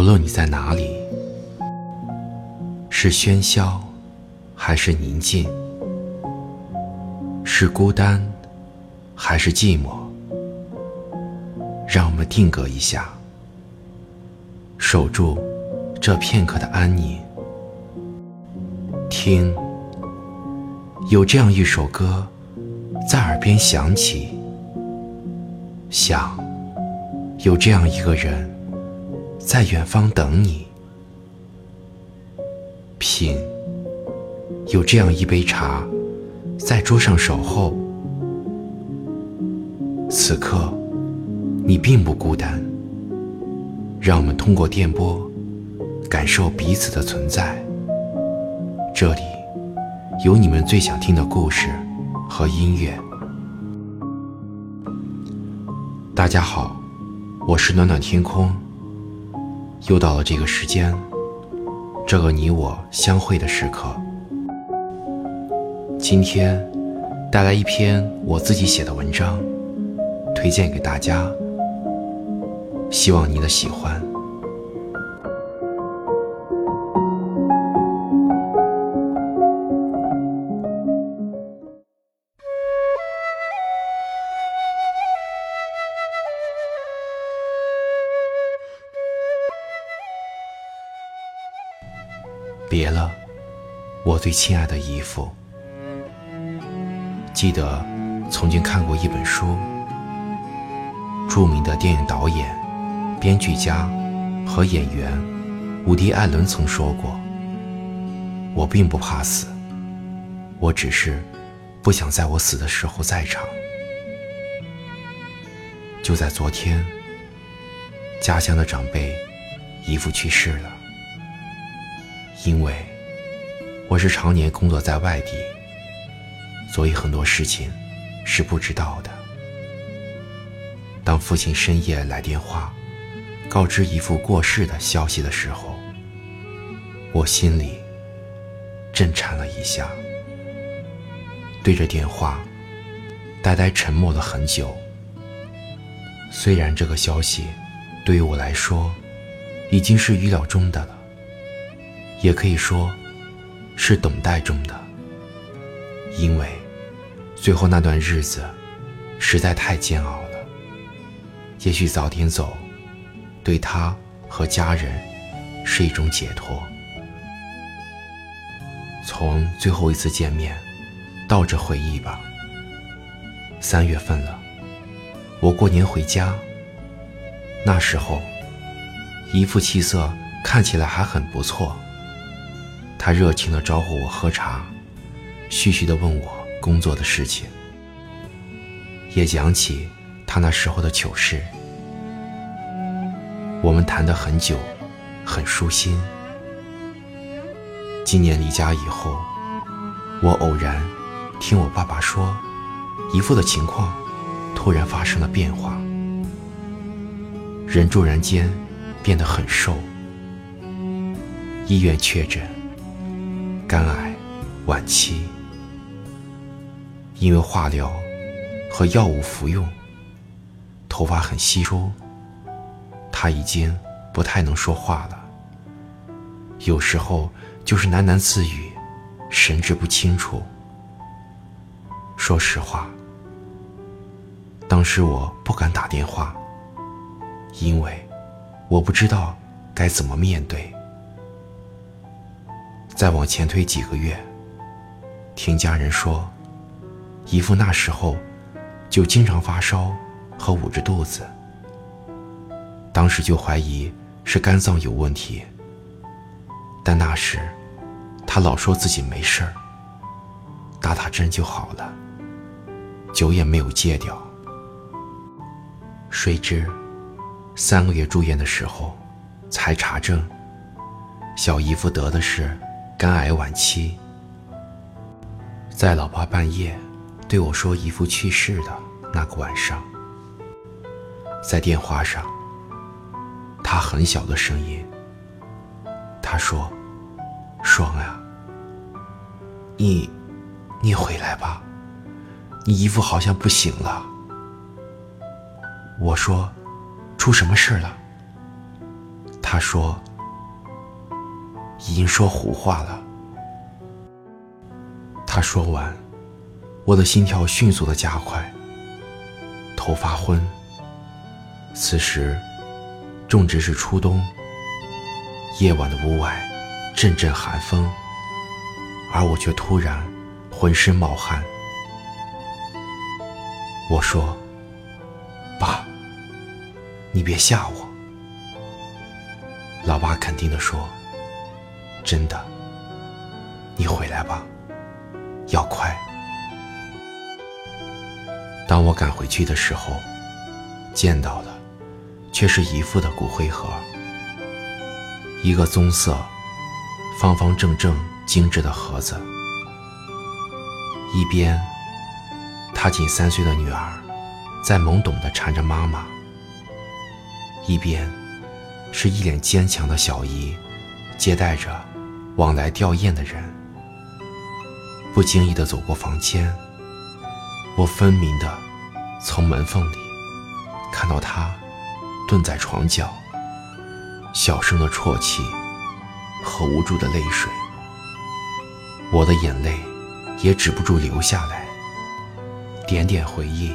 无论你在哪里，是喧嚣，还是宁静；是孤单，还是寂寞。让我们定格一下，守住这片刻的安宁。听，有这样一首歌在耳边响起；想，有这样一个人在远方等你；品，有这样一杯茶在桌上守候。此刻。你并不孤单，让我们通过电波感受彼此的存在。这里有你们最想听的故事和音乐。大家好，我是暖暖天空。又到了这个时间，这个你我相会的时刻。今天带来一篇我自己写的文章，推荐给大家。希望你的喜欢。最亲爱的姨父。记得曾经看过一本书，著名的电影导演。编剧家和演员伍迪·艾伦曾说过：“我并不怕死，我只是不想在我死的时候在场。”就在昨天，家乡的长辈姨父去世了。因为我是常年工作在外地，所以很多事情是不知道的。当父亲深夜来电话。告知姨父过世的消息的时候，我心里震颤了一下，对着电话呆呆沉默了很久。虽然这个消息对于我来说已经是预料中的了，也可以说是等待中的，因为最后那段日子实在太煎熬了。也许早点走。对他和家人是一种解脱。从最后一次见面，倒着回忆吧。三月份了，我过年回家。那时候，姨父气色看起来还很不错。他热情地招呼我喝茶，絮絮地问我工作的事情，也讲起他那时候的糗事。我们谈得很久，很舒心。今年离家以后，我偶然听我爸爸说，姨父的情况突然发生了变化，人骤然间变得很瘦，医院确诊肝癌晚期，因为化疗和药物服用，头发很稀疏。他已经不太能说话了，有时候就是喃喃自语，神志不清楚。说实话，当时我不敢打电话，因为我不知道该怎么面对。再往前推几个月，听家人说，姨父那时候就经常发烧和捂着肚子。当时就怀疑是肝脏有问题，但那时他老说自己没事儿，打打针就好了，酒也没有戒掉。谁知三个月住院的时候才查证，小姨夫得的是肝癌晚期。在老爸半夜对我说姨夫去世的那个晚上，在电话上。他很小的声音，他说：“双呀，你，你回来吧，你姨父好像不行了。”我说：“出什么事了？”他说：“已经说胡话了。”他说完，我的心跳迅速的加快，头发昏。此时正值是初冬，夜晚的屋外阵阵寒风，而我却突然浑身冒汗。我说：“爸，你别吓我。”老爸肯定的说：“真的，你回来吧，要快。”当我赶回去的时候，见到的却是姨父的骨灰盒，一个棕色、方方正正、精致的盒子，一边，他仅三岁的女儿在懵懂的缠着妈妈，一边。是一脸坚强的小姨，接待着往来吊唁的人。不经意的走过房间，我分明的从门缝里看到他蹲在床角，小声的啜泣和无助的泪水。我的眼泪也止不住流下来，点点回忆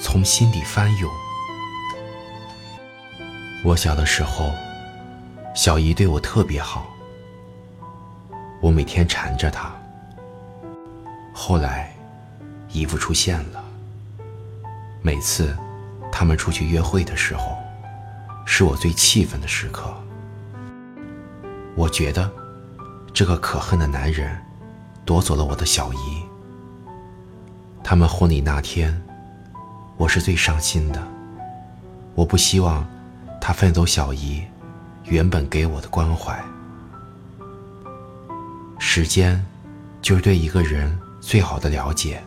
从心底翻涌。我小的时候，小姨对我特别好，我每天缠着他。后来，姨父出现了。每次他们出去约会的时候，是我最气愤的时刻。我觉得，这个可恨的男人夺走了我的小姨。他们婚礼那天，我是最伤心的。我不希望。他分走小姨原本给我的关怀。时间，就是对一个人最好的了解。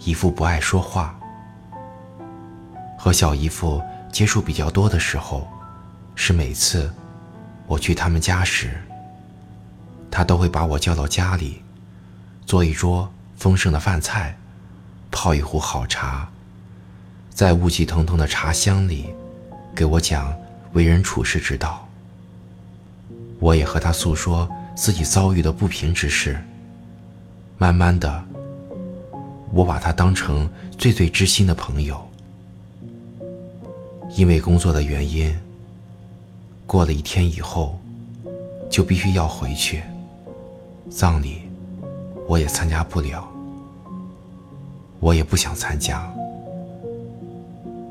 姨父不爱说话，和小姨父接触比较多的时候，是每次我去他们家时，他都会把我叫到家里，做一桌丰盛的饭菜，泡一壶好茶，在雾气腾腾的茶香里。给我讲为人处事之道。我也和他诉说自己遭遇的不平之事。慢慢的，我把他当成最最知心的朋友。因为工作的原因，过了一天以后，就必须要回去。葬礼，我也参加不了。我也不想参加。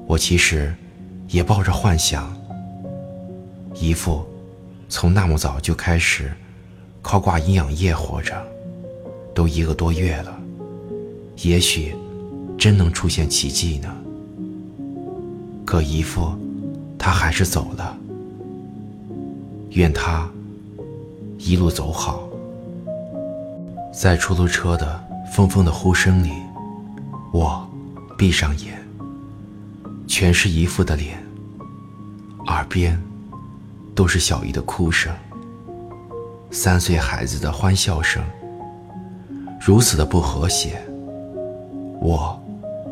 我其实。也抱着幻想，姨父从那么早就开始靠挂营养液活着，都一个多月了，也许真能出现奇迹呢。可姨父他还是走了，愿他一路走好。在出租车的嗡嗡的呼声里，我闭上眼。全是姨父的脸，耳边都是小姨的哭声，三岁孩子的欢笑声，如此的不和谐。我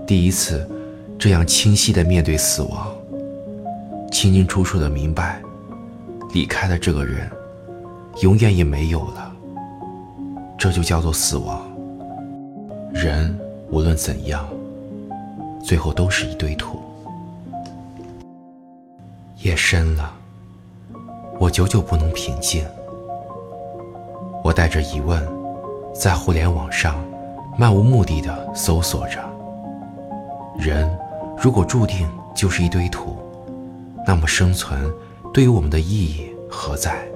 第一次这样清晰的面对死亡，清清楚楚的明白，离开了这个人，永远也没有了。这就叫做死亡。人无论怎样，最后都是一堆土。夜深了，我久久不能平静。我带着疑问，在互联网上漫无目的的搜索着：人如果注定就是一堆土，那么生存对于我们的意义何在？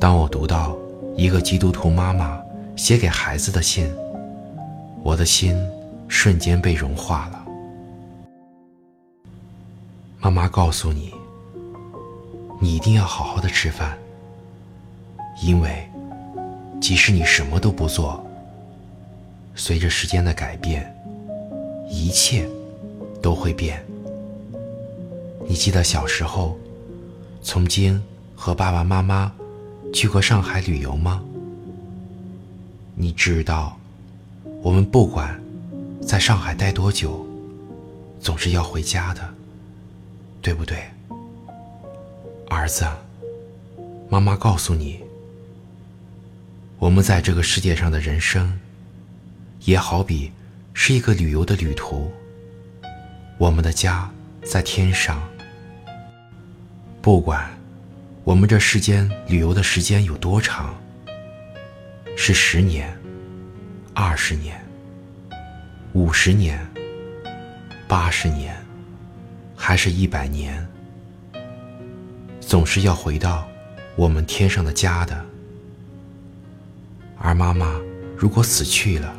当我读到一个基督徒妈妈写给孩子的信，我的心瞬间被融化了。妈妈告诉你，你一定要好好的吃饭，因为即使你什么都不做，随着时间的改变，一切都会变。你记得小时候曾经和爸爸妈妈去过上海旅游吗？你知道，我们不管在上海待多久，总是要回家的。对不对？儿子，妈妈告诉你，我们在这个世界上的人生，也好比是一个旅游的旅途。我们的家在天上，不管我们这世间旅游的时间有多长，是十年、二十年、五十年、八十年，还是一百年。总是要回到我们天上的家的，而妈妈如果死去了，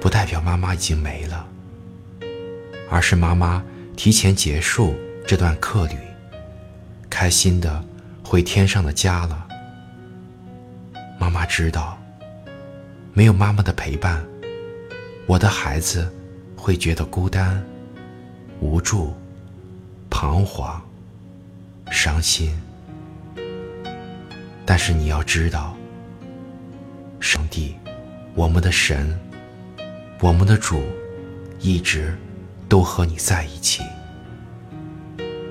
不代表妈妈已经没了，而是妈妈提前结束这段客旅，开心的回天上的家了。妈妈知道，没有妈妈的陪伴，我的孩子会觉得孤单、无助、彷徨。伤心，但是你要知道，上帝，我们的神，我们的主，一直都和你在一起。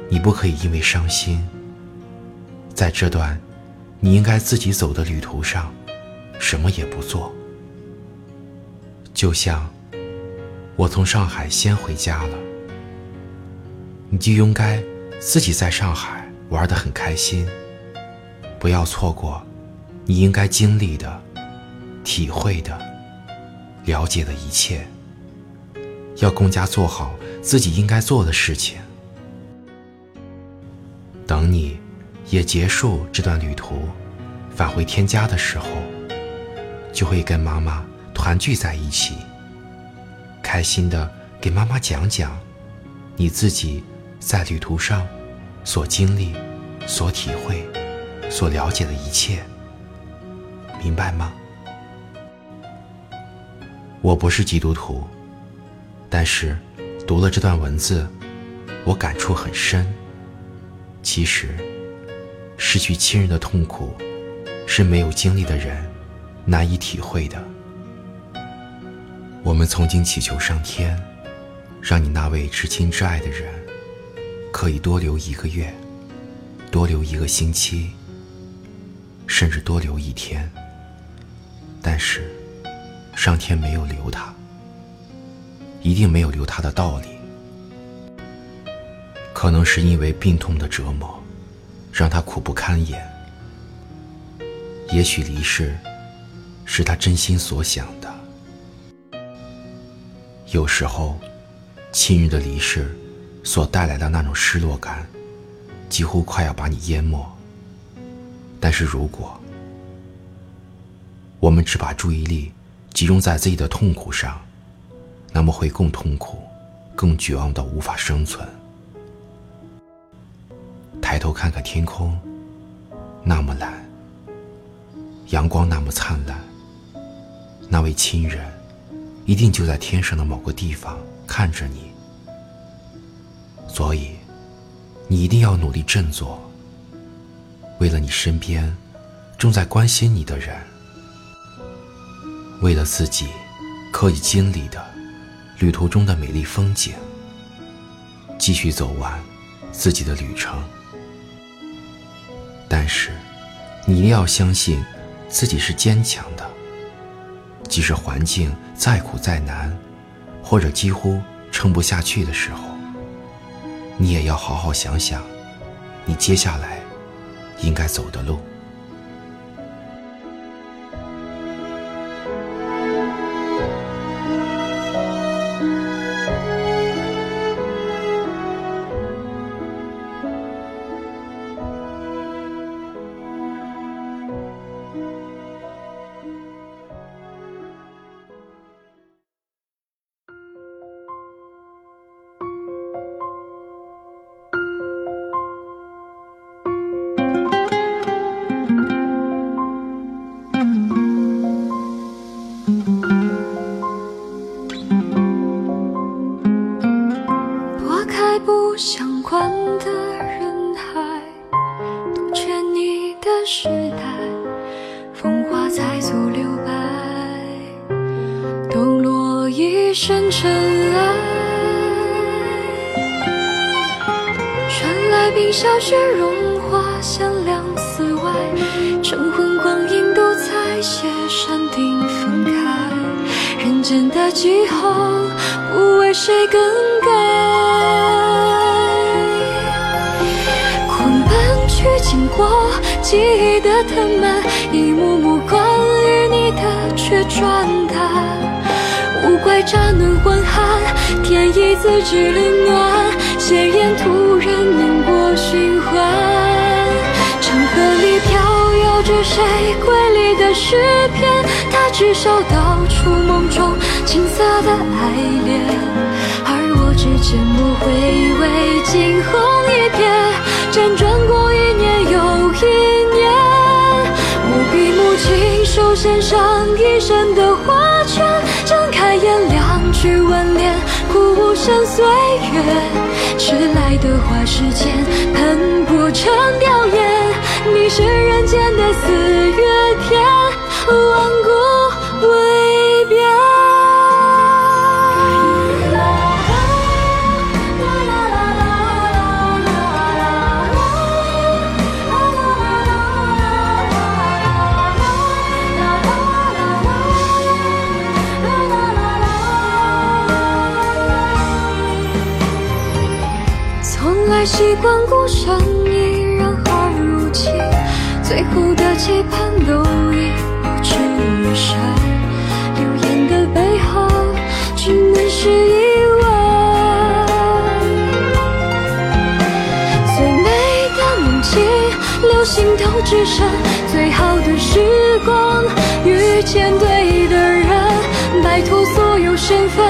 你不可以因为伤心，在这段你应该自己走的旅途上，什么也不做。就像我从上海先回家了，你就应该自己在上海。玩得很开心，不要错过你应该经历的、体会的、了解的一切。要更加做好自己应该做的事情。等你也结束这段旅途，返回天家的时候，就会跟妈妈团聚在一起，开心的给妈妈讲讲你自己在旅途上。所经历、所体会、所了解的一切，明白吗？我不是基督徒，但是读了这段文字，我感触很深。其实，失去亲人的痛苦，是没有经历的人难以体会的。我们曾经祈求上天，让你那位至亲至爱的人。可以多留一个月，多留一个星期，甚至多留一天。但是，上天没有留他，一定没有留他的道理。可能是因为病痛的折磨，让他苦不堪言。也许离世，是他真心所想的。有时候，亲人的离世。所带来的那种失落感，几乎快要把你淹没。但是如果我们只把注意力集中在自己的痛苦上，那么会更痛苦、更绝望到无法生存。抬头看看天空，那么蓝，阳光那么灿烂，那位亲人一定就在天上的某个地方看着你。所以，你一定要努力振作。为了你身边正在关心你的人，为了自己可以经历的旅途中的美丽风景，继续走完自己的旅程。但是，你一定要相信自己是坚强的。即使环境再苦再难，或者几乎撑不下去的时候。你也要好好想想，你接下来应该走的路。雪融化，响亮寺外，晨昏光影都在写山顶分开，人间的气候不为谁更改。狂奔去经过记忆的藤蔓，一幕幕关于你的却转淡。无怪乍暖还寒，天意自知冷暖，斜眼突是谁瑰丽的诗篇？他至少道出梦中青涩的爱恋，而我只缄默回味惊鸿一瞥，辗转过一年又一年。我闭目亲手献上一生的花圈。睁开眼，两句挽联，哭无声岁月，迟来的花时间，喷薄成凋叶。你是人间的四月天，万古未变。习惯孤身一人而入寂，最后的期盼都已付之于山。流言的背后，只能是疑问。最美的梦境，留心头只剩最好的时光。遇见对的人，摆脱所有身份，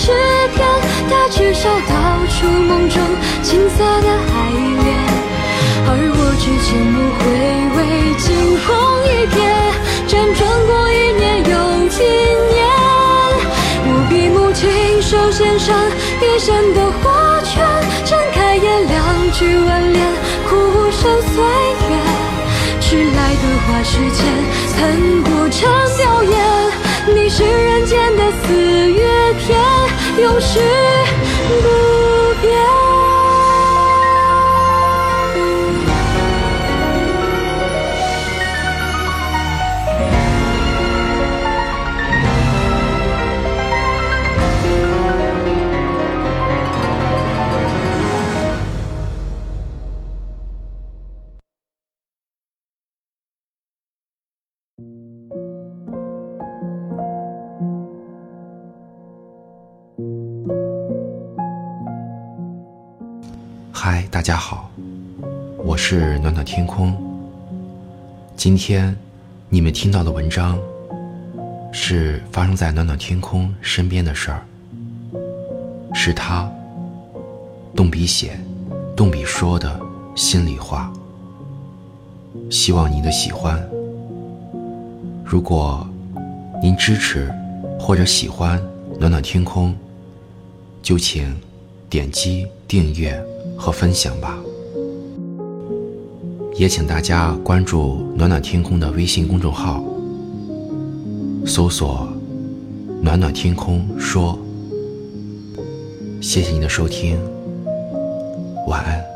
诗篇？他至少道出梦中青涩的爱恋，而我只缄默回味惊鸿一瞥。辗转过一年又一年，我闭目亲手献上一生的花圈。睁开眼，两句挽联，苦声岁月。迟来的花时间，喷薄成凋叶。你是人间的四月天，永世不变。嗨，大家好，我是暖暖天空。今天你们听到的文章是发生在暖暖天空身边的事儿，是他动笔写、动笔说的心里话。希望您的喜欢。如果您支持或者喜欢暖暖天空，就请点击订阅。和分享吧，也请大家关注“暖暖天空”的微信公众号，搜索“暖暖天空说”。谢谢您的收听，晚安。